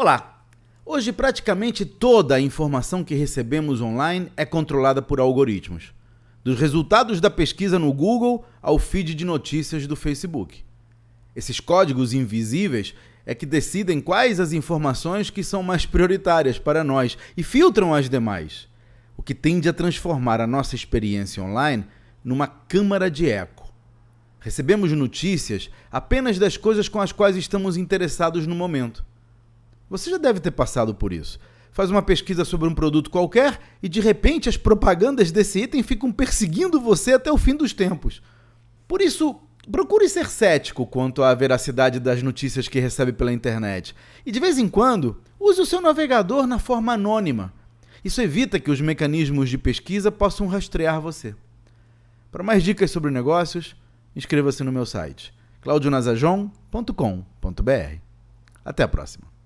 Olá! Hoje, praticamente toda a informação que recebemos online é controlada por algoritmos. Dos resultados da pesquisa no Google ao feed de notícias do Facebook. Esses códigos invisíveis é que decidem quais as informações que são mais prioritárias para nós e filtram as demais, o que tende a transformar a nossa experiência online numa câmara de eco. Recebemos notícias apenas das coisas com as quais estamos interessados no momento. Você já deve ter passado por isso. Faz uma pesquisa sobre um produto qualquer e de repente as propagandas desse item ficam perseguindo você até o fim dos tempos. Por isso, procure ser cético quanto à veracidade das notícias que recebe pela internet. E de vez em quando, use o seu navegador na forma anônima. Isso evita que os mecanismos de pesquisa possam rastrear você. Para mais dicas sobre negócios, inscreva-se no meu site claudionazajon.com.br. Até a próxima.